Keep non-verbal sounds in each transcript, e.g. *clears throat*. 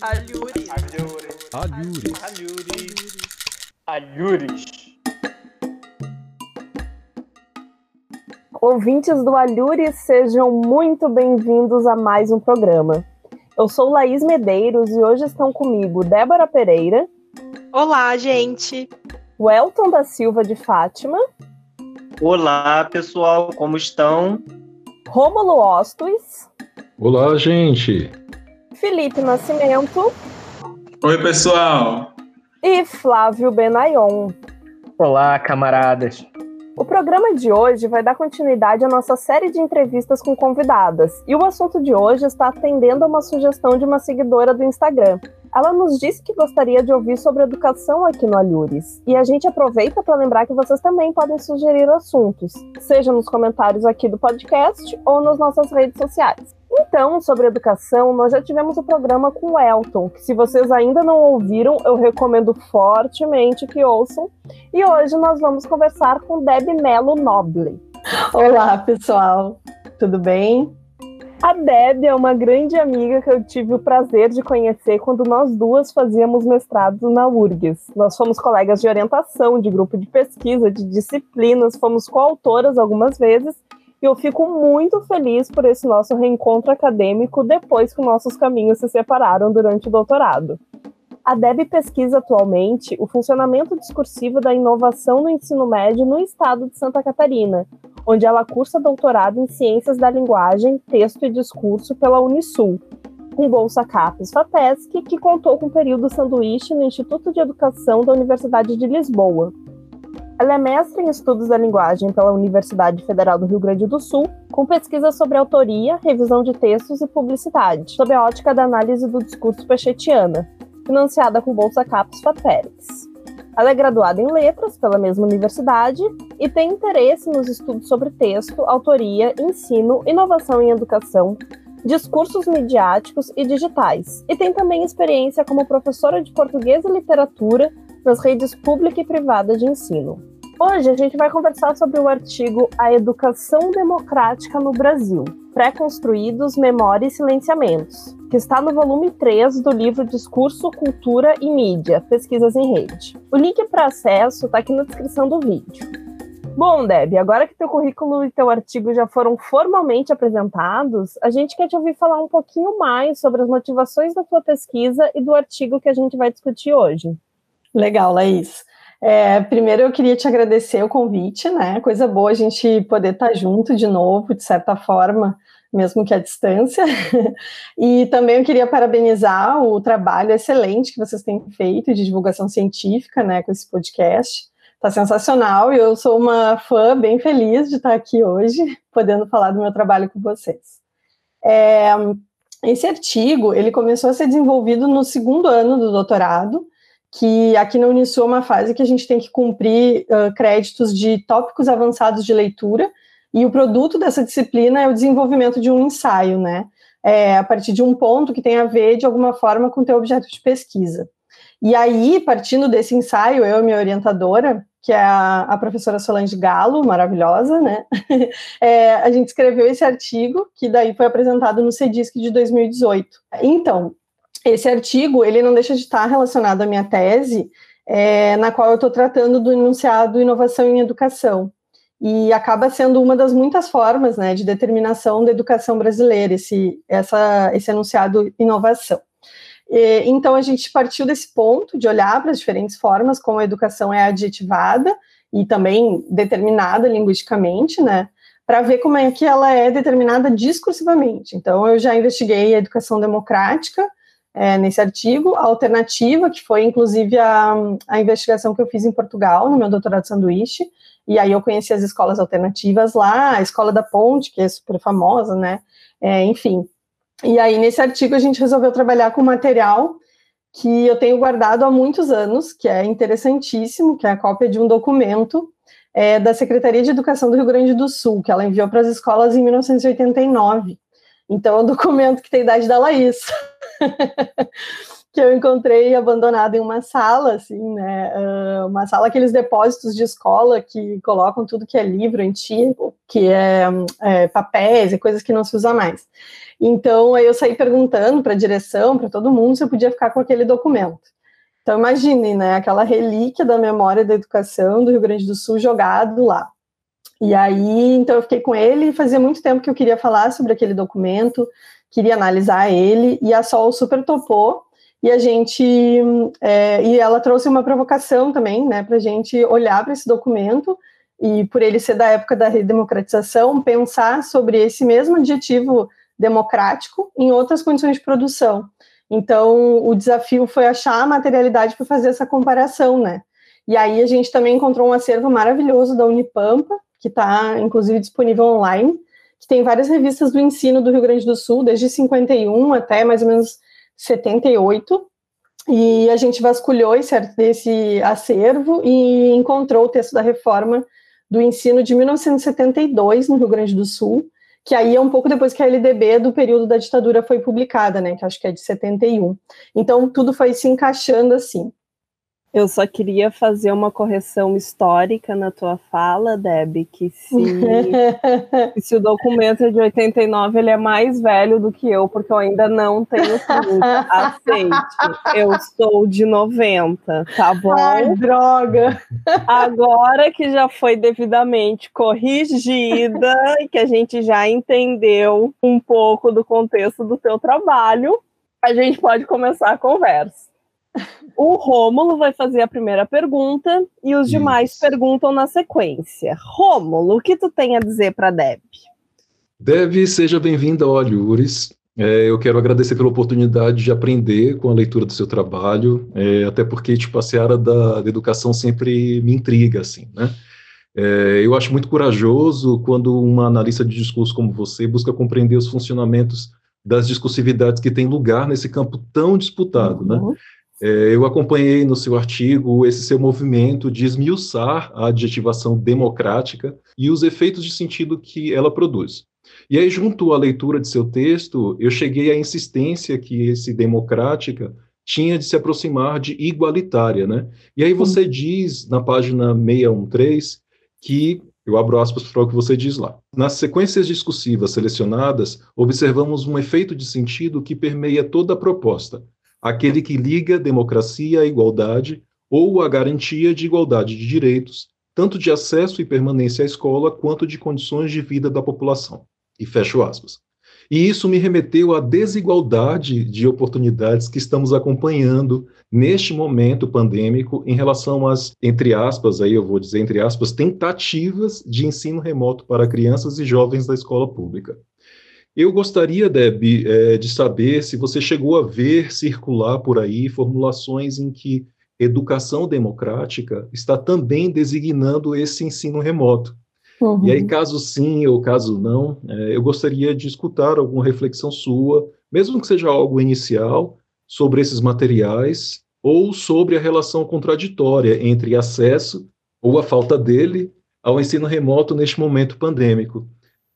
Alhures. Alhures. Alhures. Alhures. Alhures. Ouvintes do Alhures, sejam muito bem-vindos a mais um programa. Eu sou Laís Medeiros e hoje estão comigo Débora Pereira. Olá, gente. Welton da Silva de Fátima. Olá, pessoal, como estão? Rômulo Ostos. Olá, gente. Felipe Nascimento. Oi, pessoal. E Flávio Benayon. Olá, camaradas. O programa de hoje vai dar continuidade à nossa série de entrevistas com convidadas. E o assunto de hoje está atendendo a uma sugestão de uma seguidora do Instagram. Ela nos disse que gostaria de ouvir sobre educação aqui no Alhures. E a gente aproveita para lembrar que vocês também podem sugerir assuntos, seja nos comentários aqui do podcast ou nas nossas redes sociais. Então, sobre educação, nós já tivemos o programa com o Elton, que se vocês ainda não ouviram, eu recomendo fortemente que ouçam. E hoje nós vamos conversar com Deb Melo Noble. Olá, pessoal. Tudo bem? A Deb é uma grande amiga que eu tive o prazer de conhecer quando nós duas fazíamos mestrado na URGS. Nós fomos colegas de orientação, de grupo de pesquisa, de disciplinas, fomos coautoras algumas vezes e eu fico muito feliz por esse nosso reencontro acadêmico depois que nossos caminhos se separaram durante o doutorado. A DEB pesquisa atualmente o funcionamento discursivo da inovação no ensino médio no estado de Santa Catarina, onde ela cursa doutorado em Ciências da Linguagem, Texto e Discurso pela Unisul, com bolsa CAPES FAPESC, que contou com o período sanduíche no Instituto de Educação da Universidade de Lisboa, ela é mestre em estudos da linguagem pela Universidade Federal do Rio Grande do Sul, com pesquisa sobre autoria, revisão de textos e publicidade, sob a ótica da análise do discurso pechetiana, financiada com Bolsa Capes Fatérix. Ela é graduada em letras pela mesma universidade e tem interesse nos estudos sobre texto, autoria, ensino, inovação em educação, discursos midiáticos e digitais, e tem também experiência como professora de português e literatura nas redes pública e privada de ensino. Hoje a gente vai conversar sobre o artigo A Educação Democrática no Brasil, Pré-construídos, Memória e Silenciamentos, que está no volume 3 do livro Discurso, Cultura e Mídia, Pesquisas em Rede. O link para acesso está aqui na descrição do vídeo. Bom, Deb, agora que teu currículo e teu artigo já foram formalmente apresentados, a gente quer te ouvir falar um pouquinho mais sobre as motivações da tua pesquisa e do artigo que a gente vai discutir hoje. Legal, Laís. É, primeiro eu queria te agradecer o convite, né? Coisa boa a gente poder estar junto de novo, de certa forma, mesmo que à distância. *laughs* e também eu queria parabenizar o trabalho excelente que vocês têm feito de divulgação científica, né, com esse podcast. Está sensacional e eu sou uma fã bem feliz de estar aqui hoje, *laughs* podendo falar do meu trabalho com vocês. É, esse artigo ele começou a ser desenvolvido no segundo ano do doutorado que aqui na Unisul é uma fase que a gente tem que cumprir uh, créditos de tópicos avançados de leitura, e o produto dessa disciplina é o desenvolvimento de um ensaio, né? É, a partir de um ponto que tem a ver, de alguma forma, com o teu objeto de pesquisa. E aí, partindo desse ensaio, eu e minha orientadora, que é a, a professora Solange Galo, maravilhosa, né? *laughs* É, a gente escreveu esse artigo, que daí foi apresentado no CEDISC de 2018. Então, esse artigo ele não deixa de estar relacionado à minha tese, é, na qual eu estou tratando do enunciado inovação em educação e acaba sendo uma das muitas formas né, de determinação da educação brasileira esse, essa, esse enunciado inovação. E, então a gente partiu desse ponto de olhar para as diferentes formas como a educação é adjetivada e também determinada linguisticamente, né? Para ver como é que ela é determinada discursivamente. Então, eu já investiguei a educação democrática, é, nesse artigo, a alternativa, que foi inclusive a, a investigação que eu fiz em Portugal, no meu doutorado de sanduíche, e aí eu conheci as escolas alternativas lá, a Escola da Ponte, que é super famosa, né, é, enfim. E aí, nesse artigo, a gente resolveu trabalhar com material que eu tenho guardado há muitos anos, que é interessantíssimo, que é a cópia de um documento é, da Secretaria de Educação do Rio Grande do Sul, que ela enviou para as escolas em 1989. Então, é um *laughs* documento que tem idade da Laís. *laughs* que eu encontrei abandonado em uma sala, assim, né? Uh, uma sala, aqueles depósitos de escola que colocam tudo que é livro antigo, que é, é papéis e coisas que não se usa mais. Então, aí eu saí perguntando para a direção, para todo mundo, se eu podia ficar com aquele documento. Então, imagine, né? Aquela relíquia da memória da educação do Rio Grande do Sul jogado lá. E aí, então, eu fiquei com ele. Fazia muito tempo que eu queria falar sobre aquele documento, queria analisar ele, e a Sol super topou e a gente é, e ela trouxe uma provocação também, né, para a gente olhar para esse documento e por ele ser da época da redemocratização, pensar sobre esse mesmo adjetivo democrático em outras condições de produção. Então, o desafio foi achar a materialidade para fazer essa comparação, né? E aí a gente também encontrou um acervo maravilhoso da Unipampa, que está inclusive disponível online, que tem várias revistas do ensino do Rio Grande do Sul, desde 51 até mais ou menos 78, e a gente vasculhou esse, esse acervo e encontrou o texto da reforma do ensino de 1972 no Rio Grande do Sul, que aí é um pouco depois que a LDB do período da ditadura foi publicada, né, que acho que é de 71. Então tudo foi se encaixando assim. Eu só queria fazer uma correção histórica na tua fala, Deb, que se, *laughs* se o documento é de 89, ele é mais velho do que eu, porque eu ainda não tenho 30. *laughs* Aceite. Eu sou de 90, tá bom? Ai, droga! Agora que já foi devidamente corrigida e que a gente já entendeu um pouco do contexto do teu trabalho, a gente pode começar a conversa. O Rômulo vai fazer a primeira pergunta e os Isso. demais perguntam na sequência. Rômulo, o que tu tem a dizer para Deb? Deb, seja bem-vinda ao Olhures. É, eu quero agradecer pela oportunidade de aprender com a leitura do seu trabalho, é, até porque tipo, a seara da, da, educação sempre me intriga, assim, né? É, eu acho muito corajoso quando uma analista de discurso como você busca compreender os funcionamentos das discursividades que têm lugar nesse campo tão disputado, né? uhum. né? É, eu acompanhei no seu artigo esse seu movimento de esmiuçar a adjetivação democrática e os efeitos de sentido que ela produz. E aí, junto à leitura de seu texto, eu cheguei à insistência que esse democrática tinha de se aproximar de igualitária, né? E aí você hum. diz na página 613 que eu abro aspas para o que você diz lá. Nas sequências discursivas selecionadas, observamos um efeito de sentido que permeia toda a proposta, aquele que liga democracia à igualdade ou a garantia de igualdade de direitos, tanto de acesso e permanência à escola quanto de condições de vida da população. E fecho aspas. E isso me remeteu à desigualdade de oportunidades que estamos acompanhando neste momento pandêmico em relação às, entre aspas, aí eu vou dizer entre aspas, tentativas de ensino remoto para crianças e jovens da escola pública. Eu gostaria, Deb, é, de saber se você chegou a ver circular por aí formulações em que educação democrática está também designando esse ensino remoto. Uhum. E aí, caso sim ou caso não, é, eu gostaria de escutar alguma reflexão sua, mesmo que seja algo inicial, sobre esses materiais ou sobre a relação contraditória entre acesso ou a falta dele ao ensino remoto neste momento pandêmico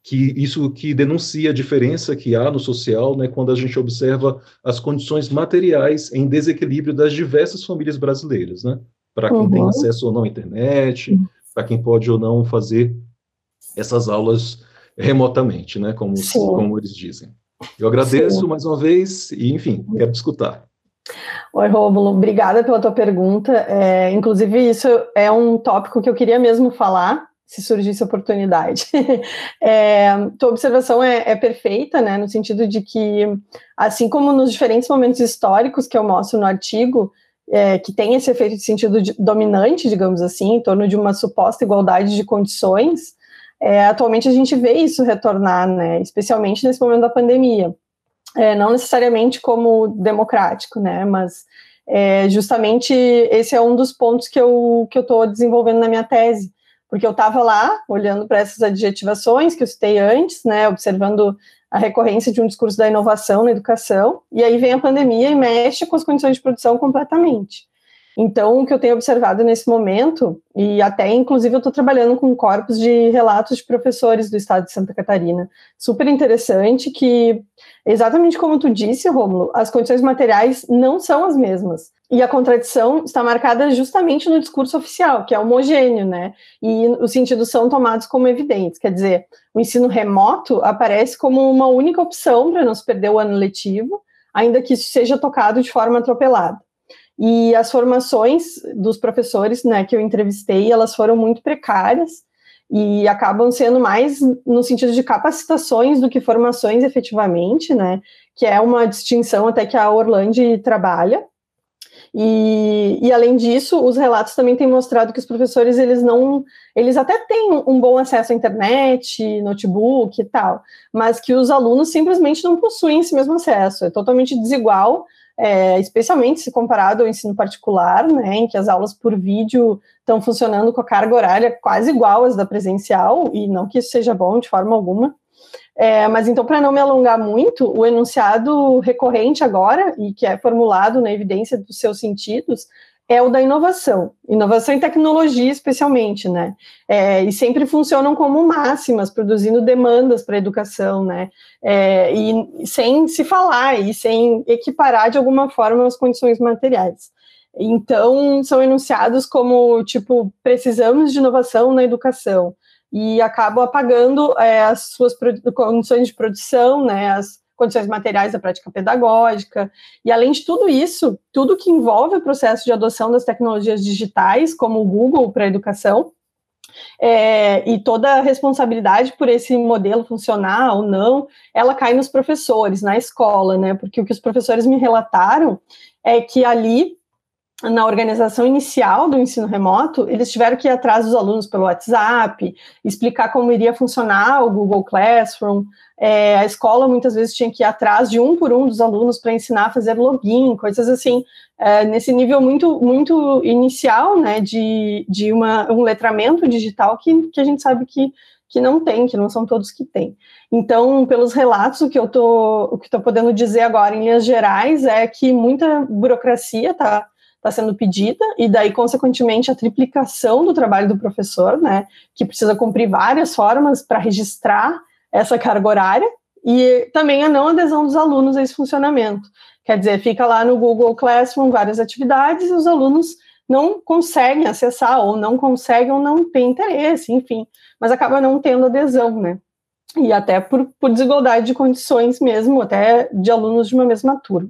que isso que denuncia a diferença que há no social, né, quando a gente observa as condições materiais em desequilíbrio das diversas famílias brasileiras, né, para quem uhum. tem acesso ou não à internet, para quem pode ou não fazer essas aulas remotamente, né, como, como eles dizem. Eu agradeço Sim. mais uma vez e, enfim, quero te escutar. Oi, Rômulo, obrigada pela tua pergunta. É, inclusive, isso é um tópico que eu queria mesmo falar, se surgisse oportunidade. *laughs* é, tua observação é, é, perfeita, né, no sentido de que, assim como nos diferentes momentos históricos que eu mostro no artigo, é, que tem esse efeito de sentido de, dominante, digamos assim, em torno de uma suposta igualdade de condições, é, atualmente a gente vê isso retornar, né, especialmente nesse momento da pandemia. É, não necessariamente como democrático, né, mas é, justamente esse é um dos pontos que eu que eu estou desenvolvendo na minha tese, porque eu estava lá olhando para essas adjetivações que eu citei antes, né, observando a recorrência de um discurso da inovação na educação, e aí vem a pandemia e mexe com as condições de produção completamente. Então, o que eu tenho observado nesse momento, e até inclusive eu estou trabalhando com corpos de relatos de professores do estado de Santa Catarina, super interessante, que exatamente como tu disse, Rômulo, as condições materiais não são as mesmas. E a contradição está marcada justamente no discurso oficial, que é homogêneo, né? E os sentidos são tomados como evidentes. Quer dizer, o ensino remoto aparece como uma única opção para não se perder o ano letivo, ainda que isso seja tocado de forma atropelada. E as formações dos professores né, que eu entrevistei, elas foram muito precárias e acabam sendo mais no sentido de capacitações do que formações efetivamente, né? Que é uma distinção até que a Orlando trabalha. E, e, além disso, os relatos também têm mostrado que os professores eles não, eles até têm um bom acesso à internet, notebook e tal, mas que os alunos simplesmente não possuem esse mesmo acesso. É totalmente desigual é, especialmente se comparado ao ensino particular, né, em que as aulas por vídeo estão funcionando com a carga horária quase igual às da presencial, e não que isso seja bom de forma alguma. É, mas então, para não me alongar muito, o enunciado recorrente agora, e que é formulado na evidência dos seus sentidos, é o da inovação, inovação em tecnologia especialmente, né? É, e sempre funcionam como máximas, produzindo demandas para a educação, né? É, e sem se falar e sem equiparar de alguma forma as condições materiais. Então, são enunciados como, tipo, precisamos de inovação na educação, e acabam apagando é, as suas condições de produção, né? As, condições materiais da prática pedagógica. E além de tudo isso, tudo que envolve o processo de adoção das tecnologias digitais, como o Google para a educação, é, e toda a responsabilidade por esse modelo funcionar ou não, ela cai nos professores, na escola, né? Porque o que os professores me relataram é que ali na organização inicial do ensino remoto, eles tiveram que ir atrás dos alunos pelo WhatsApp, explicar como iria funcionar o Google Classroom. É, a escola muitas vezes tinha que ir atrás de um por um dos alunos para ensinar a fazer login, coisas assim, é, nesse nível muito, muito inicial, né, de, de uma, um letramento digital que, que a gente sabe que, que não tem, que não são todos que têm. Então, pelos relatos, o que eu tô, o que estou podendo dizer agora em linhas gerais é que muita burocracia está está sendo pedida, e daí, consequentemente, a triplicação do trabalho do professor, né, que precisa cumprir várias formas para registrar essa carga horária, e também a não adesão dos alunos a esse funcionamento. Quer dizer, fica lá no Google Classroom várias atividades e os alunos não conseguem acessar, ou não conseguem, ou não têm interesse, enfim, mas acaba não tendo adesão, né? E até por, por desigualdade de condições mesmo, até de alunos de uma mesma turma.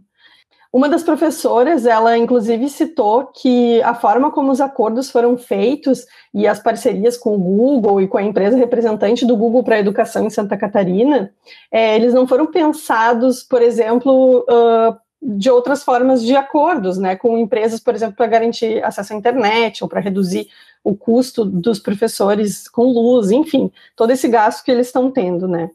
Uma das professoras, ela inclusive citou que a forma como os acordos foram feitos e as parcerias com o Google e com a empresa representante do Google para a educação em Santa Catarina, é, eles não foram pensados, por exemplo, uh, de outras formas de acordos, né, com empresas, por exemplo, para garantir acesso à internet ou para reduzir o custo dos professores com luz, enfim, todo esse gasto que eles estão tendo, né.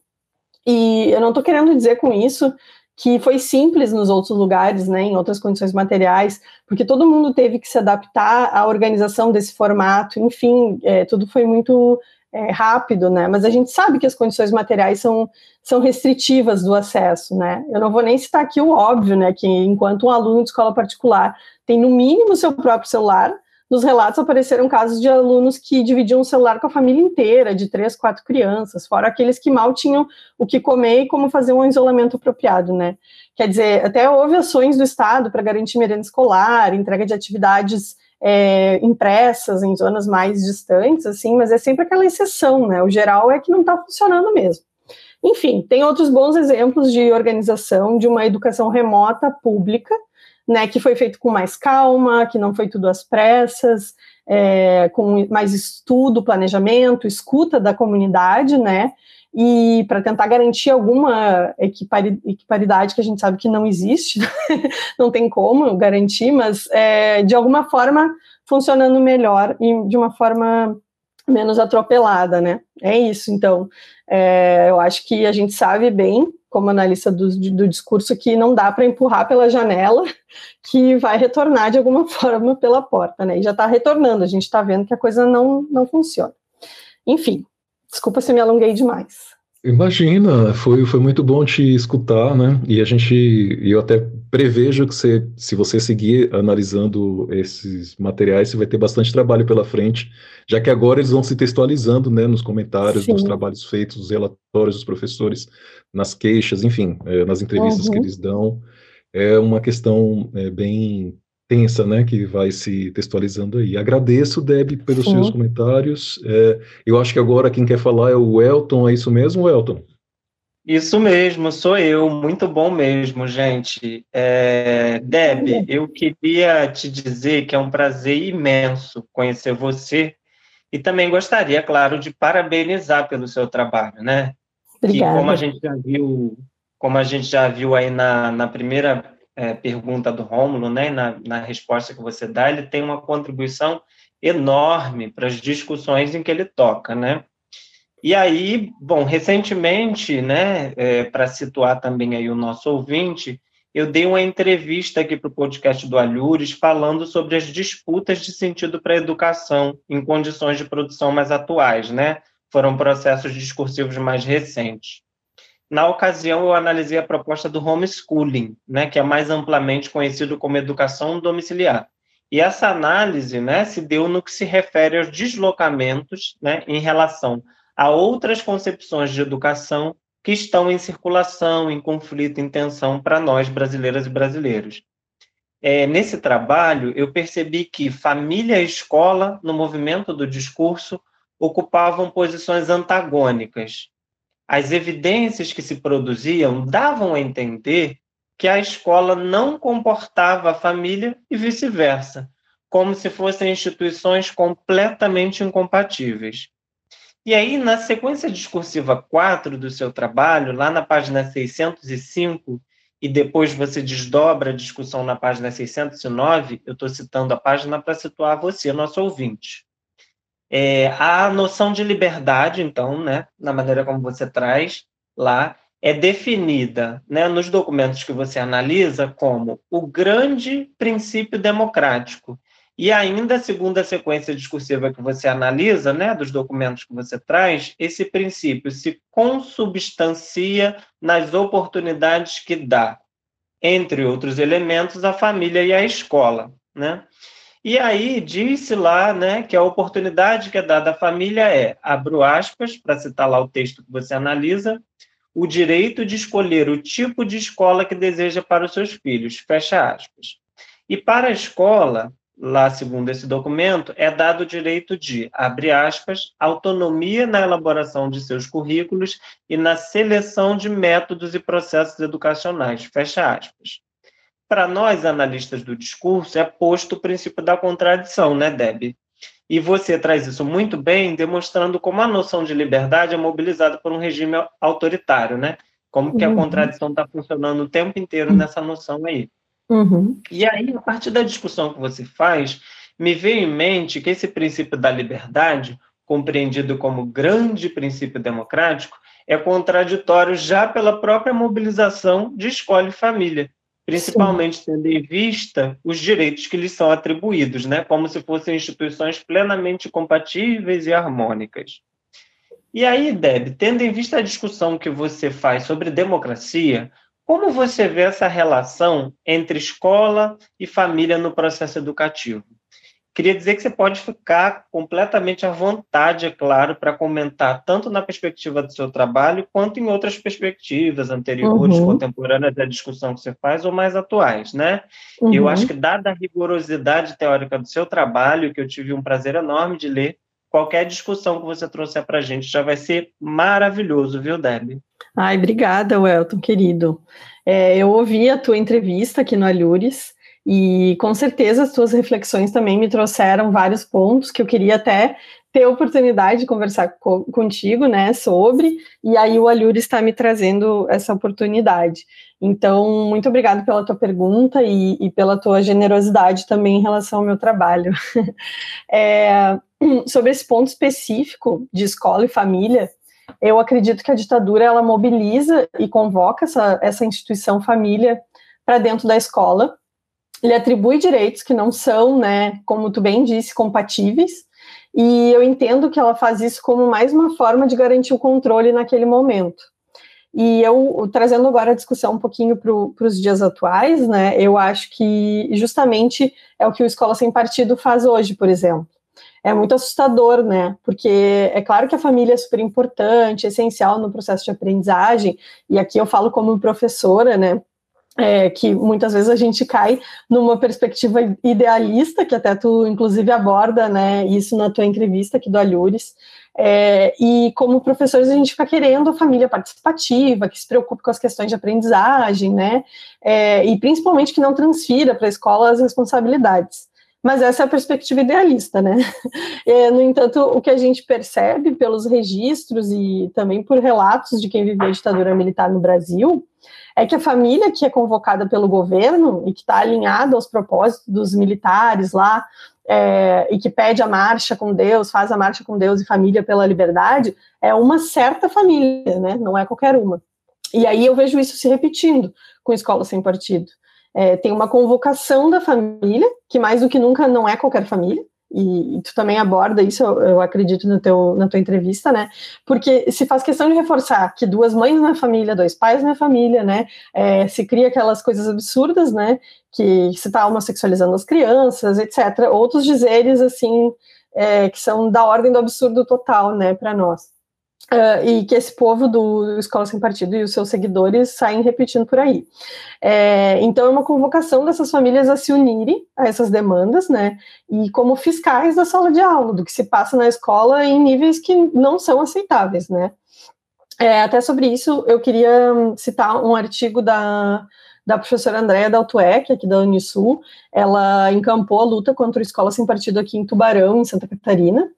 E eu não estou querendo dizer com isso que foi simples nos outros lugares, né, em outras condições materiais, porque todo mundo teve que se adaptar à organização desse formato, enfim, é, tudo foi muito é, rápido, né, mas a gente sabe que as condições materiais são, são restritivas do acesso, né, eu não vou nem citar aqui o óbvio, né, que enquanto um aluno de escola particular tem no mínimo seu próprio celular, nos relatos apareceram casos de alunos que dividiam o celular com a família inteira, de três, quatro crianças, fora aqueles que mal tinham o que comer e como fazer um isolamento apropriado, né? Quer dizer, até houve ações do Estado para garantir merenda escolar, entrega de atividades é, impressas em zonas mais distantes, assim, mas é sempre aquela exceção, né? O geral é que não está funcionando mesmo. Enfim, tem outros bons exemplos de organização de uma educação remota pública né, que foi feito com mais calma, que não foi tudo às pressas, é, com mais estudo, planejamento, escuta da comunidade, né, e para tentar garantir alguma equiparidade que a gente sabe que não existe, *laughs* não tem como garantir, mas é, de alguma forma funcionando melhor e de uma forma menos atropelada, né? É isso, então. É, eu acho que a gente sabe bem como analista do, do discurso que não dá para empurrar pela janela, *laughs* que vai retornar de alguma *laughs* forma pela porta, né? E já está retornando, a gente está vendo que a coisa não, não funciona. Enfim, desculpa se me alonguei demais. Imagina, foi, foi muito bom te escutar, né? E a gente, eu até prevejo que você, se você seguir analisando esses materiais, você vai ter bastante trabalho pela frente, já que agora eles vão se textualizando né, nos comentários Sim. dos trabalhos feitos, dos relatórios dos professores, nas queixas, enfim, é, nas entrevistas uhum. que eles dão. É uma questão é, bem tensa, né, que vai se textualizando aí. Agradeço, Deb, pelos Sim. seus comentários. É, eu acho que agora quem quer falar é o Elton, é isso mesmo, Elton? Isso mesmo, sou eu. Muito bom mesmo, gente. É, Deb, eu queria te dizer que é um prazer imenso conhecer você e também gostaria, claro, de parabenizar pelo seu trabalho, né? Obrigada. Que como a gente já viu, como a gente já viu aí na, na primeira é, pergunta do Rômulo, né, na, na resposta que você dá, ele tem uma contribuição enorme para as discussões em que ele toca, né? E aí, bom, recentemente, né, é, para situar também aí o nosso ouvinte, eu dei uma entrevista aqui para o podcast do Alhures falando sobre as disputas de sentido para a educação em condições de produção mais atuais, né? Foram processos discursivos mais recentes. Na ocasião, eu analisei a proposta do homeschooling, né, que é mais amplamente conhecido como educação domiciliar. E essa análise né, se deu no que se refere aos deslocamentos né, em relação a outras concepções de educação que estão em circulação, em conflito, em tensão para nós, brasileiras e brasileiros. É, nesse trabalho, eu percebi que família e escola, no movimento do discurso, ocupavam posições antagônicas. As evidências que se produziam davam a entender que a escola não comportava a família e vice-versa, como se fossem instituições completamente incompatíveis. E aí, na sequência discursiva 4 do seu trabalho, lá na página 605, e depois você desdobra a discussão na página 609, eu estou citando a página para situar você, nosso ouvinte. É, a noção de liberdade, então, né, na maneira como você traz lá, é definida né, nos documentos que você analisa como o grande princípio democrático e ainda, segundo a sequência discursiva que você analisa, né, dos documentos que você traz, esse princípio se consubstancia nas oportunidades que dá, entre outros elementos, a família e a escola, né? E aí disse lá, né, que a oportunidade que é dada à família é, abro aspas, para citar lá o texto que você analisa, o direito de escolher o tipo de escola que deseja para os seus filhos, fecha aspas. E para a escola, lá segundo esse documento, é dado o direito de, abre aspas, autonomia na elaboração de seus currículos e na seleção de métodos e processos educacionais, fecha aspas. Para nós, analistas do discurso, é posto o princípio da contradição, né, Deb? E você traz isso muito bem, demonstrando como a noção de liberdade é mobilizada por um regime autoritário, né? Como que a uhum. contradição está funcionando o tempo inteiro nessa noção aí. Uhum. E aí, a partir da discussão que você faz, me veio em mente que esse princípio da liberdade, compreendido como grande princípio democrático, é contraditório já pela própria mobilização de escolha e família, principalmente Sim. tendo em vista os direitos que lhes são atribuídos, né, como se fossem instituições plenamente compatíveis e harmônicas. E aí, Deb, tendo em vista a discussão que você faz sobre democracia, como você vê essa relação entre escola e família no processo educativo? Queria dizer que você pode ficar completamente à vontade, é claro, para comentar tanto na perspectiva do seu trabalho quanto em outras perspectivas anteriores, uhum. contemporâneas da discussão que você faz ou mais atuais, né? Uhum. Eu acho que dada a rigorosidade teórica do seu trabalho, que eu tive um prazer enorme de ler, qualquer discussão que você trouxer para a gente já vai ser maravilhoso, viu, Debbie? Ai, obrigada, Welton, querido. É, eu ouvi a tua entrevista aqui no Alhures e com certeza as tuas reflexões também me trouxeram vários pontos que eu queria até ter oportunidade de conversar co contigo, né, sobre, e aí o Alhures está me trazendo essa oportunidade. Então, muito obrigado pela tua pergunta e, e, pela tua generosidade também em relação ao meu trabalho. *laughs* é, *clears throat* sobre esse ponto específico de escola e família, eu acredito que a ditadura ela mobiliza e convoca essa, essa instituição família para dentro da escola. Ele atribui direitos que não são, né, como tu bem disse, compatíveis. E eu entendo que ela faz isso como mais uma forma de garantir o controle naquele momento. E eu, trazendo agora a discussão um pouquinho para os dias atuais, né, eu acho que justamente é o que o Escola Sem Partido faz hoje, por exemplo. É muito assustador, né? Porque é claro que a família é super importante, essencial no processo de aprendizagem, e aqui eu falo como professora, né? É, que muitas vezes a gente cai numa perspectiva idealista, que até tu, inclusive, aborda né, isso na tua entrevista aqui do Alhures, é, e como professores a gente fica querendo a família participativa, que se preocupe com as questões de aprendizagem, né, é, e principalmente que não transfira para a escola as responsabilidades. Mas essa é a perspectiva idealista, né? *laughs* É, no entanto, o que a gente percebe pelos registros e também por relatos de quem viveu a ditadura militar no Brasil é que a família que é convocada pelo governo e que está alinhada aos propósitos dos militares lá é, e que pede a marcha com Deus, faz a marcha com Deus e família pela liberdade, é uma certa família, né? Não é qualquer uma. E aí eu vejo isso se repetindo com escola sem partido. É, tem uma convocação da família, que mais do que nunca não é qualquer família, e, e tu também aborda isso, eu, eu, acredito, no teu, na tua entrevista, né? Porque se faz questão de reforçar que duas mães na família, dois pais na família, né? É, se cria aquelas coisas absurdas, né? Que se está homossexualizando as crianças, etc. Outros dizeres, assim, é, que são da ordem do absurdo total, né, para nós. Uh, e que esse povo do Escola Sem Partido e os seus seguidores saem repetindo por aí. É, então, é uma convocação dessas famílias a se unirem a essas demandas, né, e como fiscais da sala de aula, do que se passa na escola em níveis que não são aceitáveis, né. É, até sobre isso, eu queria citar um artigo da, da professora Andréa Daltuec, aqui da Unisul, ela encampou a luta contra o Escola Sem Partido aqui em Tubarão, em Santa Catarina,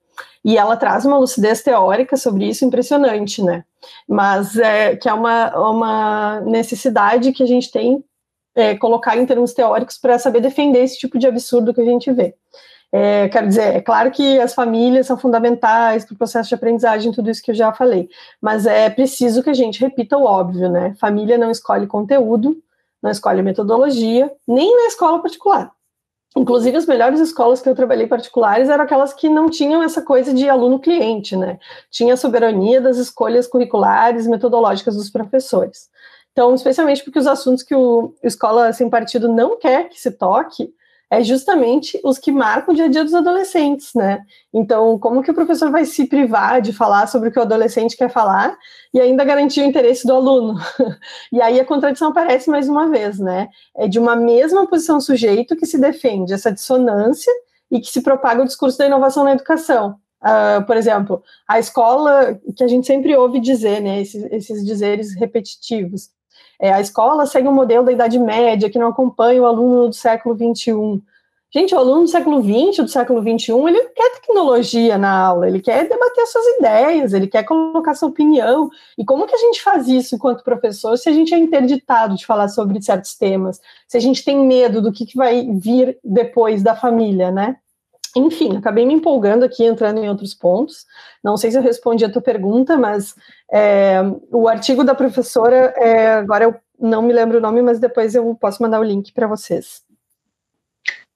e ela traz uma lucidez teórica sobre isso impressionante, né? Mas é, que é uma, uma necessidade que a gente tem é, colocar em termos teóricos para saber defender esse tipo de absurdo que a gente vê. É, quero dizer, é claro que as famílias são fundamentais para o processo de aprendizagem, tudo isso que eu já falei, mas é preciso que a gente repita o óbvio, né? Família não escolhe conteúdo, não escolhe metodologia, nem na escola particular. Inclusive, as melhores escolas que eu trabalhei particulares eram aquelas que não tinham essa coisa de aluno-cliente, né? Tinha a soberania das escolhas curriculares metodológicas dos professores. Então, especialmente porque os assuntos que o Escola Sem Partido não quer que se toque, é justamente os que marcam o dia a dia dos adolescentes, né? Então, como que o professor vai se privar de falar sobre o que o adolescente quer falar e ainda garantir o interesse do aluno? *laughs* e aí a contradição aparece mais uma vez, né? É de uma mesma posição sujeito que se defende essa dissonância e que se propaga o discurso da inovação na educação. Uh, por exemplo, a escola, que a gente sempre ouve dizer, né, esses, esses dizeres repetitivos, é, a escola segue um modelo da Idade Média que não acompanha o aluno do século XXI. Gente, o aluno do século XX, do século XXI, ele quer tecnologia na aula, ele quer debater suas ideias, ele quer colocar sua opinião. E como que a gente faz isso enquanto professor se a gente é interditado de falar sobre certos temas, se a gente tem medo do que, que vai vir depois da família, né? Enfim, acabei me empolgando aqui, entrando em outros pontos. Não sei se eu respondi a tua pergunta, mas é, o artigo da professora, é, agora eu não me lembro o nome, mas depois eu posso mandar o link para vocês.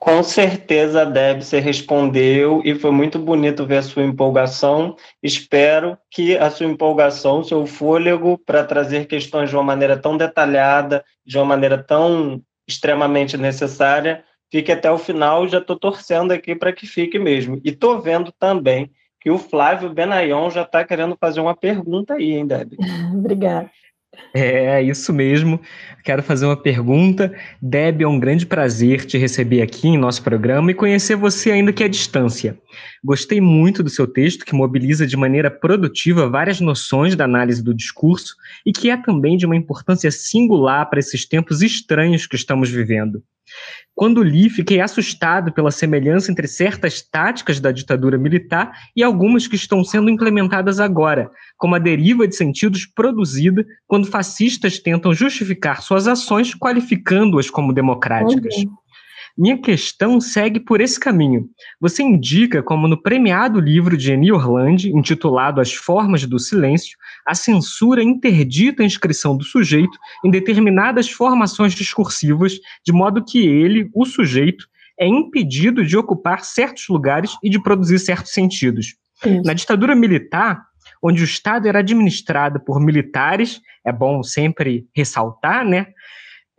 Com certeza, Deb, você respondeu e foi muito bonito ver a sua empolgação. Espero que a sua empolgação, seu fôlego para trazer questões de uma maneira tão detalhada, de uma maneira tão extremamente necessária, fique até o final. Já estou torcendo aqui para que fique mesmo. E estou vendo também que o Flávio Benayon já está querendo fazer uma pergunta aí, hein, Deb? *laughs* Obrigada. É, isso mesmo. Quero fazer uma pergunta. Deb, é um grande prazer te receber aqui em nosso programa e conhecer você ainda que à distância. Gostei muito do seu texto, que mobiliza de maneira produtiva várias noções da análise do discurso e que é também de uma importância singular para esses tempos estranhos que estamos vivendo. Quando li, fiquei assustado pela semelhança entre certas táticas da ditadura militar e algumas que estão sendo implementadas agora, como a deriva de sentidos produzida quando fascistas tentam justificar suas ações qualificando-as como democráticas. Minha questão segue por esse caminho. Você indica como no premiado livro de Eni Orlandi, intitulado As Formas do Silêncio, a censura interdita a inscrição do sujeito em determinadas formações discursivas, de modo que ele, o sujeito, é impedido de ocupar certos lugares e de produzir certos sentidos. Na ditadura militar, onde o Estado era administrado por militares, é bom sempre ressaltar, né?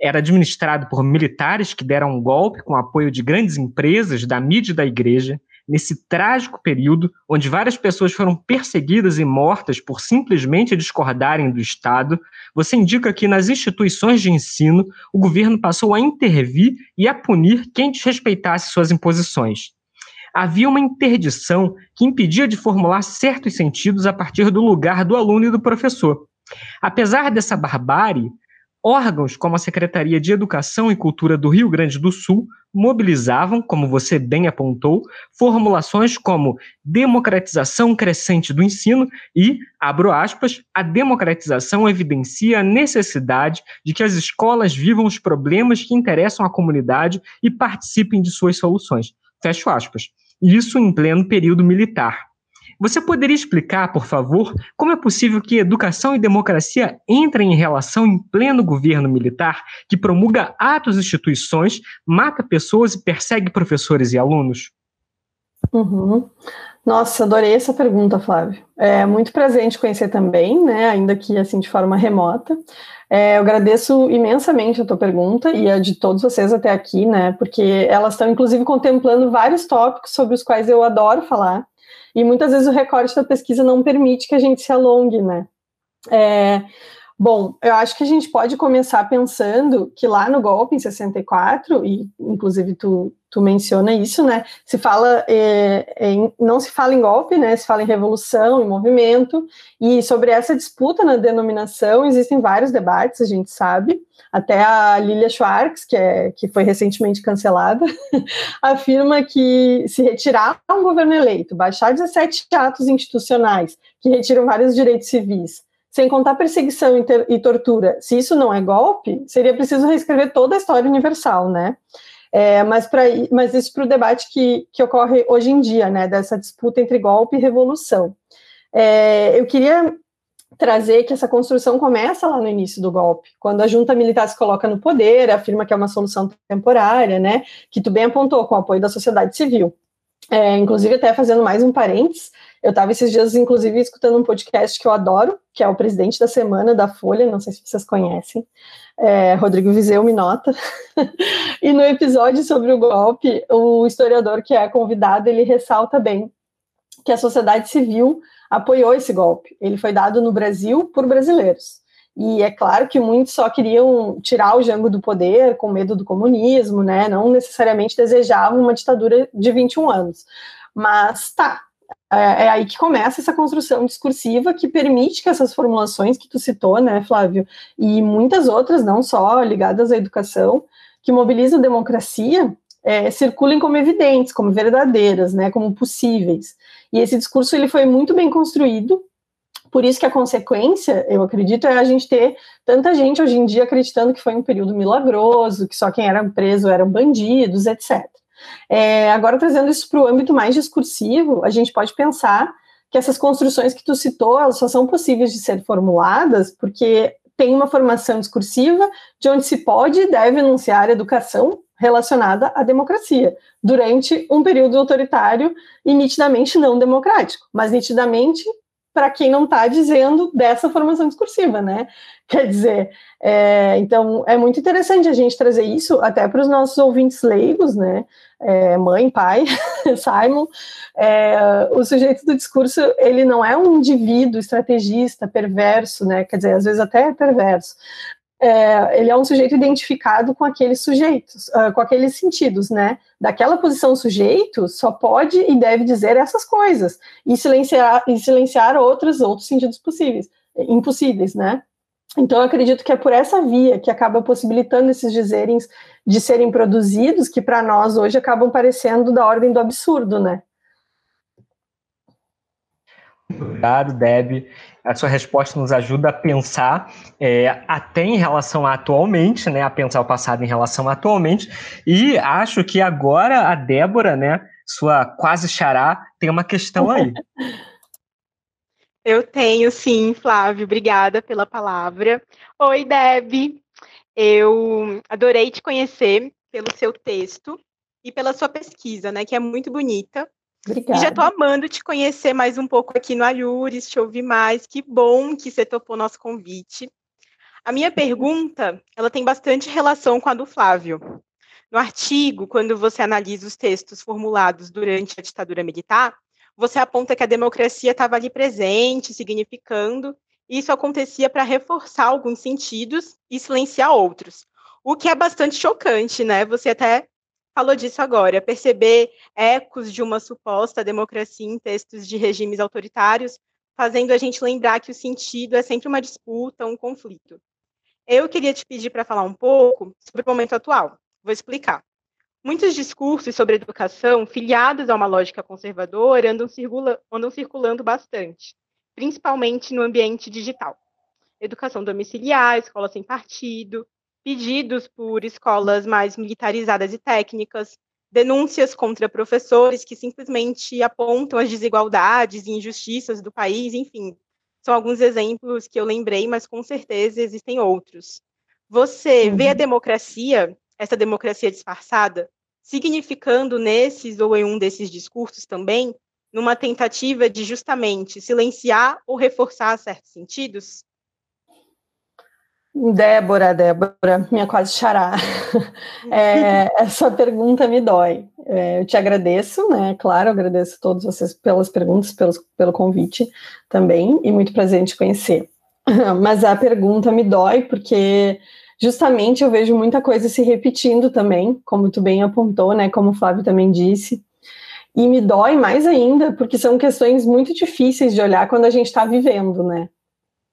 Era administrado por militares que deram um golpe com apoio de grandes empresas, da mídia e da igreja, nesse trágico período onde várias pessoas foram perseguidas e mortas por simplesmente discordarem do Estado, você indica que nas instituições de ensino o governo passou a intervir e a punir quem desrespeitasse suas imposições. Havia uma interdição que impedia de formular certos sentidos a partir do lugar do aluno e do professor. Apesar dessa barbárie, órgãos como a Secretaria de Educação e Cultura do Rio Grande do Sul mobilizavam, como você bem apontou, formulações como democratização crescente do ensino e, abro aspas, a democratização evidencia a necessidade de que as escolas vivam os problemas que interessam à comunidade e participem de suas soluções. Fecho aspas. Isso em pleno período militar. Você poderia explicar, por favor, como é possível que educação e democracia entrem em relação em pleno governo militar que promulga atos e instituições, mata pessoas e persegue professores e alunos? Uhum. Nossa, adorei essa pergunta, Flávio. É muito presente conhecer também, né, ainda que assim de forma remota. É, eu agradeço imensamente a tua pergunta e a de todos vocês até aqui, né, porque elas estão inclusive contemplando vários tópicos sobre os quais eu adoro falar e muitas vezes o recorte da pesquisa não permite que a gente se alongue, né? É, bom, eu acho que a gente pode começar pensando que lá no golpe, em 64, e inclusive tu, tu menciona isso, né? Se fala, é, é, não se fala em golpe, né? Se fala em revolução, em movimento, e sobre essa disputa na denominação existem vários debates, a gente sabe. Até a Lilia Schwartz, que, é, que foi recentemente cancelada, *laughs* afirma que se retirar um governo eleito, baixar 17 atos institucionais que retiram vários direitos civis, sem contar perseguição e, tortura, se isso não é golpe, seria preciso reescrever toda a história universal, né? É, mas, pra, mas isso para o debate que, que ocorre hoje em dia, né, dessa disputa entre golpe e revolução. É, eu queria trazer que essa construção começa lá no início do golpe, quando a junta militar se coloca no poder, afirma que é uma solução temporária, né, que tu bem apontou, com o apoio da sociedade civil. É, inclusive, até fazendo mais um parênteses, eu estava esses dias, inclusive, escutando um podcast que eu adoro, que é o Presidente da Semana da Folha, não sei se vocês conhecem, é, Rodrigo Vizeu Minota, *laughs* e no episódio sobre o golpe, o historiador que é convidado, ele ressalta bem que a sociedade civil apoiou esse golpe. Ele foi dado no Brasil por brasileiros. E é claro que muitos só queriam tirar o Jango do poder com medo do comunismo, né? Não necessariamente desejavam uma ditadura de 21 anos. Mas tá, é, é, aí que começa essa construção discursiva que permite que essas formulações que tu citou, né, Flávio, e muitas outras, não só ligadas à educação, que mobilizam a democracia, é, circulem como evidentes, como verdadeiras, né, como possíveis. E esse discurso ele foi muito bem construído. Por isso que a consequência, eu acredito, é a gente ter tanta gente hoje em dia acreditando que foi um período milagroso, que só quem era preso eram bandidos, etc. É, agora, trazendo isso para o âmbito mais discursivo, a gente pode pensar que essas construções que tu citou, elas só são possíveis de ser formuladas porque tem uma formação discursiva de onde se pode e deve enunciar educação relacionada à democracia, durante um período autoritário e nitidamente não democrático, mas nitidamente para quem não está dizendo dessa formação discursiva, né? Quer dizer, é, então é muito interessante a gente trazer isso até para os nossos ouvintes leigos, né? É, mãe, pai, *laughs* Simon, é, o sujeito do discurso ele não é um indivíduo estrategista, perverso, né? Quer dizer, às vezes até é perverso, é, ele é um sujeito identificado com aqueles sujeitos, uh, com aqueles sentidos, né? Daquela posição sujeito só pode e deve dizer essas coisas e silenciar, e silenciar outros outros sentidos possíveis, impossíveis, né? Então, eu acredito que é por essa via que acaba possibilitando esses dizerens de serem produzidos, que para nós hoje acabam parecendo da ordem do absurdo, né? Obrigado, Deb a sua resposta nos ajuda a pensar é, até em relação a atualmente, né, a pensar o passado em relação a atualmente, e acho que agora a Débora, né, sua quase xará, tem uma questão aí. *laughs* Eu tenho sim, Flávio, obrigada pela palavra. Oi, Deb, eu adorei te conhecer pelo seu texto e pela sua pesquisa, né, que é muito bonita. Obrigada. E já estou amando te conhecer mais um pouco aqui no Alhures, te ouvir mais. Que bom que você topou nosso convite. A minha pergunta, ela tem bastante relação com a do Flávio. No artigo, quando você analisa os textos formulados durante a ditadura militar, você aponta que a democracia estava ali presente, significando, e isso acontecia para reforçar alguns sentidos e silenciar outros. O que é bastante chocante, né? Você até falou disso agora, perceber ecos de uma suposta democracia em textos de regimes autoritários, fazendo a gente lembrar que o sentido é sempre uma disputa, um conflito. Eu queria te pedir para falar um pouco sobre o momento atual. Vou explicar. Muitos discursos sobre educação, filiados a uma lógica conservadora, andam, circula, andam circulando bastante, principalmente no ambiente digital. Educação domiciliar, escola sem partido, pedidos por escolas mais militarizadas e técnicas, denúncias contra professores que simplesmente apontam as desigualdades e injustiças do país, enfim. São alguns exemplos que eu lembrei, mas com certeza existem outros. Você vê a uhum. democracia essa democracia disfarçada, significando nesses ou em um desses discursos também, numa tentativa de justamente silenciar ou reforçar certos sentidos? Débora, Débora, minha quase xará. *laughs* É, essa pergunta me dói. É, eu te agradeço, né? Claro, agradeço a todos vocês pelas perguntas, pelos, pelo convite também, e muito prazer em te conhecer. *laughs* Mas a pergunta me dói porque justamente eu vejo muita coisa se repetindo também, como tu bem apontou, né? Como o Flávio também disse. E me dói mais ainda, porque são questões muito difíceis de olhar quando a gente está vivendo, né?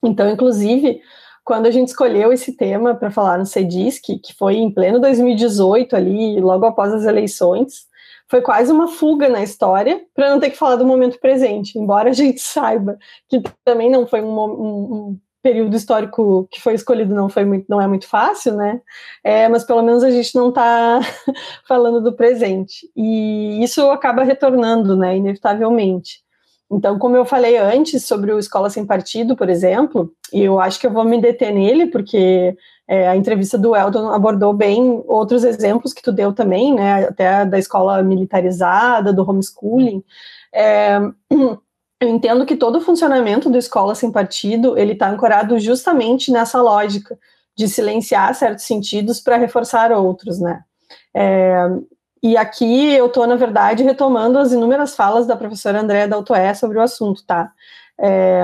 Então, inclusive, quando a gente escolheu esse tema para falar no CEDISC, que foi em pleno 2018, ali, logo após as eleições, foi quase uma fuga na história para não ter que falar do momento presente, embora a gente *laughs* saiba que também não foi um, um, período histórico que foi escolhido não foi muito, não é muito fácil, né? É, mas pelo menos a gente não está *laughs* falando do presente e isso acaba retornando, né? Inevitavelmente. Então, como eu falei antes sobre o Escola Sem Partido, por exemplo, e eu acho que eu vou me deter nele, porque é, a entrevista do Eldon abordou bem outros exemplos que tu deu também, né? Até da escola militarizada, do homeschooling. É, eu entendo que todo o funcionamento do escola sem partido ele está ancorado justamente nessa lógica de silenciar certos sentidos para reforçar outros, né? É, e aqui eu estou, na verdade, retomando as inúmeras falas da professora Andréa Daltoé sobre o assunto, tá? É,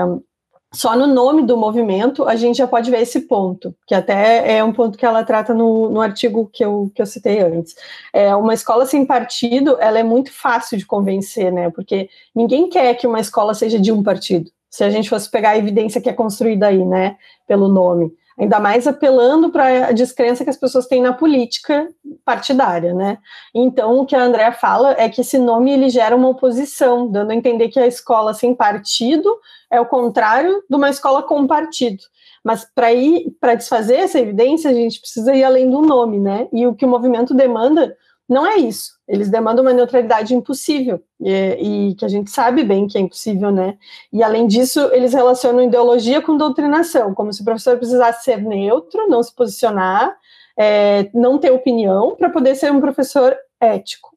só no nome do movimento a gente já pode ver esse ponto, que até é um ponto que ela trata no, no artigo que eu, que eu citei antes. É, uma escola sem partido, ela é muito fácil de convencer, né? Porque ninguém quer que uma escola seja de um partido. Se a gente fosse pegar a evidência que é construída aí, né, pelo nome ainda mais apelando para a descrença que as pessoas têm na política partidária, né? Então, o que a Andrea fala é que esse nome ele gera uma oposição, dando a entender que a escola sem partido é o contrário de uma escola com partido. Mas para ir para desfazer essa evidência, a gente precisa ir além do nome, né? E o que o movimento demanda não é isso. Eles demandam uma neutralidade impossível, e, e, que a gente sabe bem que é impossível, né? E além disso, eles relacionam ideologia com doutrinação, como se o professor precisasse ser neutro, não se posicionar, é, não ter opinião, para poder ser um professor ético.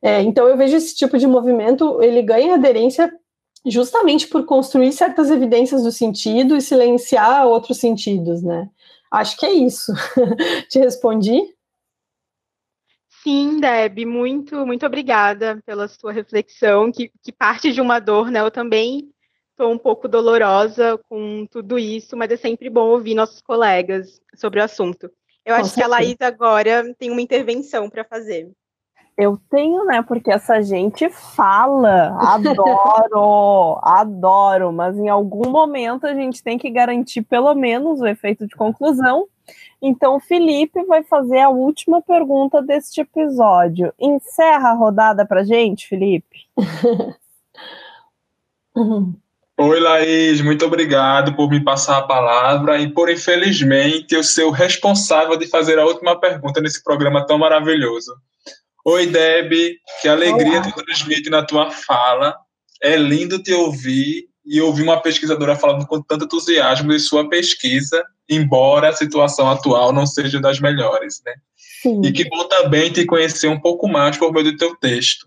É, então, eu vejo esse tipo de movimento, ele ganha aderência justamente por construir certas evidências do sentido e silenciar outros sentidos, né? Acho que é isso. *laughs* Te respondi? Sim, Deb, muito, muito obrigada pela sua reflexão, que, que parte de uma dor, né? Eu também estou um pouco dolorosa com tudo isso, mas é sempre bom ouvir nossos colegas sobre o assunto. Eu com acho certeza. que a Laís agora tem uma intervenção para fazer. Eu tenho, né? Porque essa gente fala, adoro, *laughs* adoro, mas em algum momento a gente tem que garantir pelo menos o efeito de conclusão então, o Felipe vai fazer a última pergunta deste episódio. Encerra a rodada para gente, Felipe. *laughs* Oi, Laís, muito obrigado por me passar a palavra e por, infelizmente, eu ser o responsável de fazer a última pergunta nesse programa tão maravilhoso. Oi, Deb, que alegria Olá. tu transmite na tua fala. É lindo te ouvir e ouvir uma pesquisadora falando com tanto entusiasmo de sua pesquisa embora a situação atual não seja das melhores, né? Sim. E que bom também te conhecer um pouco mais por meio do teu texto.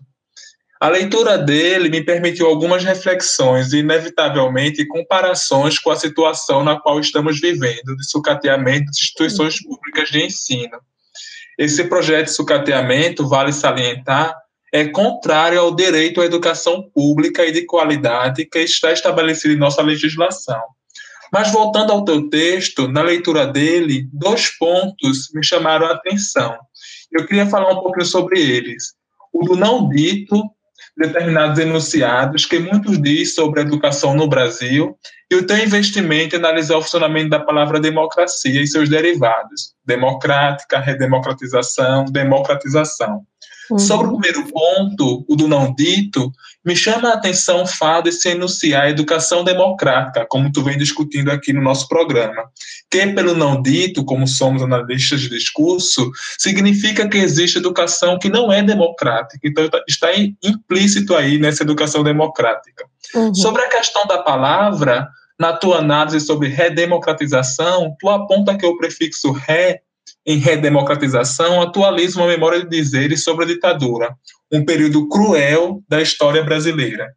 A leitura dele me permitiu algumas reflexões e, inevitavelmente, comparações com a situação na qual estamos vivendo, de sucateamento de instituições públicas de ensino. Esse projeto de sucateamento, vale salientar, é contrário ao direito à educação pública e de qualidade que está estabelecido em nossa legislação. Mas voltando ao teu texto, na leitura dele, dois pontos me chamaram a atenção. Eu queria falar um pouquinho sobre eles. O do não dito, determinados enunciados, que muitos diz sobre a educação no Brasil, e o teu investimento em analisar o funcionamento da palavra democracia e seus derivados, democrática, redemocratização, democratização. Uhum. Sobre o primeiro ponto, o do não dito, me chama a atenção o fato de se enunciar a educação democrática, como tu vem discutindo aqui no nosso programa. Que, pelo não dito, como somos analistas de discurso, significa que existe educação que não é democrática. Então, está implícito aí nessa educação democrática. Uhum. Sobre a questão da palavra, na tua análise sobre redemocratização, tu aponta que o prefixo re em redemocratização, atualiza uma memória de dizeres sobre a ditadura, um período cruel da história brasileira.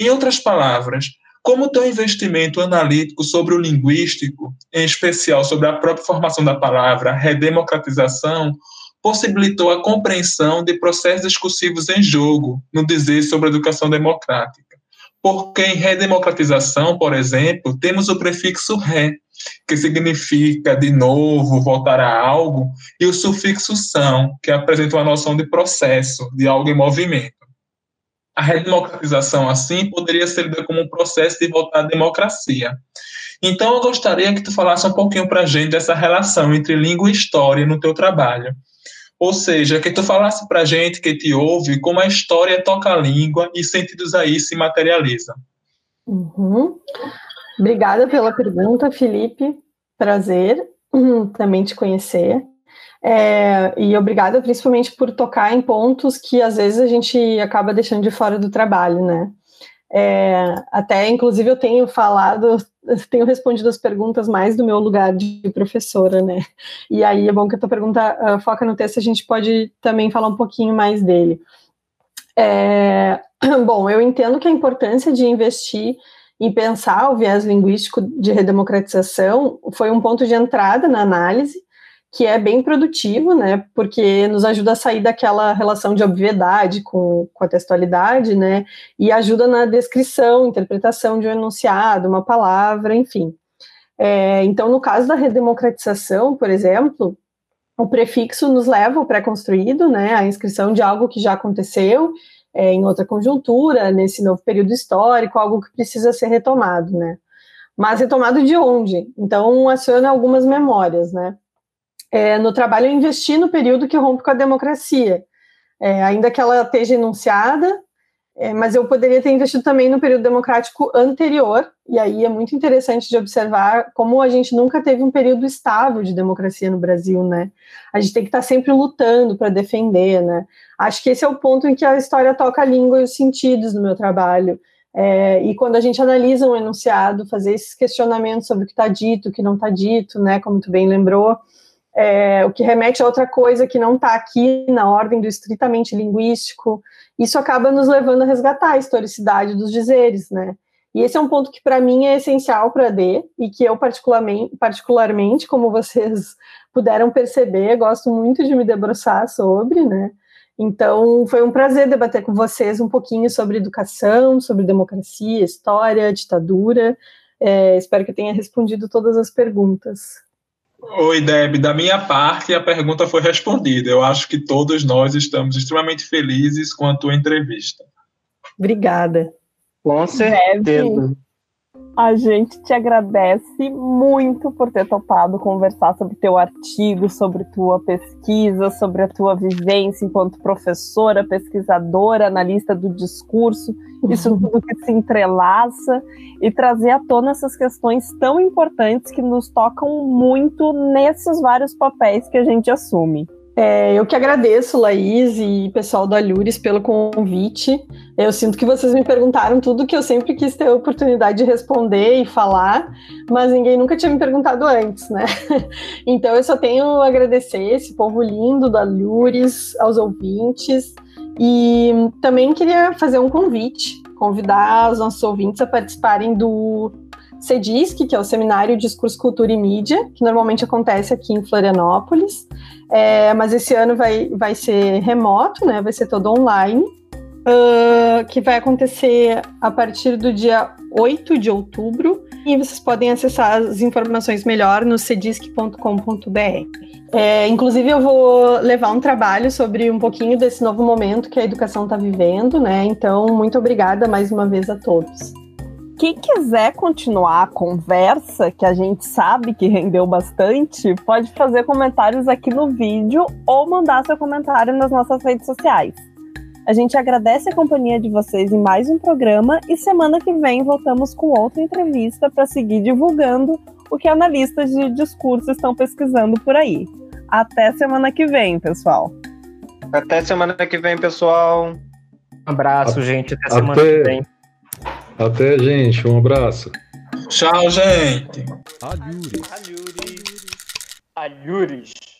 Em outras palavras, como teu investimento analítico sobre o linguístico, em especial sobre a própria formação da palavra redemocratização, possibilitou a compreensão de processos discursivos em jogo no dizer sobre a educação democrática. Porque em redemocratização, por exemplo, temos o prefixo re, que significa de novo, voltar a algo, e o sufixo são, que apresenta uma noção de processo, de algo em movimento. A redemocratização, assim, poderia ser lida como um processo de voltar à democracia. Então, eu gostaria que tu falasse um pouquinho para a gente dessa relação entre língua e história no teu trabalho. Ou seja, que tu falasse para a gente que te ouve como a história toca a língua e sentidos aí se materializam. Uhum. Obrigada pela pergunta, Felipe. Prazer também te conhecer. É, e obrigada principalmente por tocar em pontos que às vezes a gente acaba deixando de fora do trabalho, né? É, até, inclusive, eu tenho falado, *laughs* tenho respondido as perguntas mais do meu lugar de professora, né? E aí é bom que a tua pergunta uh, foca no texto, a gente pode também falar um pouquinho mais dele. É, *clears throat* bom, eu entendo que a importância de investir em pensar o viés linguístico de redemocratização foi um ponto de entrada na análise, que é bem produtivo, né, porque nos ajuda a sair daquela relação de obviedade com, com a textualidade, né, e ajuda na descrição, interpretação de um enunciado, uma palavra, enfim. É, então, no caso da redemocratização, por exemplo, o prefixo nos leva ao pré-construído, né, a inscrição de algo que já aconteceu é, em outra conjuntura, nesse novo período histórico, algo que precisa ser retomado, né? Mas retomado de onde? Então, aciona algumas memórias, né? É, no trabalho, eu investi no período que rompe com a democracia, é, ainda que ela esteja enunciada, é, mas eu poderia ter investido também no período democrático anterior, e aí é muito interessante de observar como a gente nunca teve um período estável de democracia no Brasil, né? A gente tem que estar sempre lutando para defender, né? Acho que esse é o ponto em que a história toca a língua e os sentidos no meu trabalho. É, e quando a gente analisa um enunciado, fazer esses questionamentos sobre o que está dito, o que não está dito, né? Como tu bem lembrou, é, o que remete a outra coisa que não está aqui na ordem do estritamente linguístico, isso acaba nos levando a resgatar a historicidade dos dizeres, né? E esse é um ponto que para mim é essencial para a D e que eu particularmente, particularmente, como vocês puderam perceber, gosto muito de me debruçar sobre, né? Então, foi um prazer debater com vocês um pouquinho sobre educação, sobre democracia, história, ditadura. É, espero que tenha respondido todas as perguntas. Oi, Deb. Da minha parte, a pergunta foi respondida. Eu acho que todos nós estamos extremamente felizes com a tua entrevista. Obrigada. Com certeza. A gente te agradece muito por ter topado conversar sobre teu artigo, sobre tua pesquisa, sobre a tua vivência enquanto professora, pesquisadora, analista do discurso, isso *laughs* tudo que se entrelaça e trazer à tona essas questões tão importantes que nos tocam muito nesses vários papéis que a gente assume. É, eu que agradeço, Laís e pessoal do Alures pelo convite. Eu sinto que vocês me perguntaram tudo que eu sempre quis ter a oportunidade de responder e falar, mas ninguém nunca tinha me perguntado antes, né? *laughs* Então eu só tenho a agradecer esse povo lindo do Alures, aos ouvintes, E também queria fazer um convite, convidar os nossos ouvintes a participarem do CEDISC, que é o Seminário Discurso, Cultura e Mídia, que normalmente acontece aqui em Florianópolis, é, mas esse ano vai, vai ser remoto, né? Vai ser todo online, uh, que vai acontecer a partir do dia 8 de outubro, e vocês podem acessar as informações melhor no cedisc.com.br. É, inclusive, eu vou levar um trabalho sobre um pouquinho desse novo momento que a educação está vivendo, né? Então, muito obrigada mais uma vez a todos. Quem quiser continuar a conversa, que a gente sabe que rendeu bastante, pode fazer comentários aqui no vídeo ou mandar seu comentário nas nossas redes sociais. A gente agradece a companhia de vocês em mais um programa e semana que vem voltamos com outra entrevista para seguir divulgando o que analistas de discurso estão pesquisando por aí. Até semana que vem, pessoal. Até semana que vem, pessoal. Um abraço, gente. Até semana Até... que vem. Até, gente. Um abraço. Tchau, gente. Alhures. Alhures. Alhures.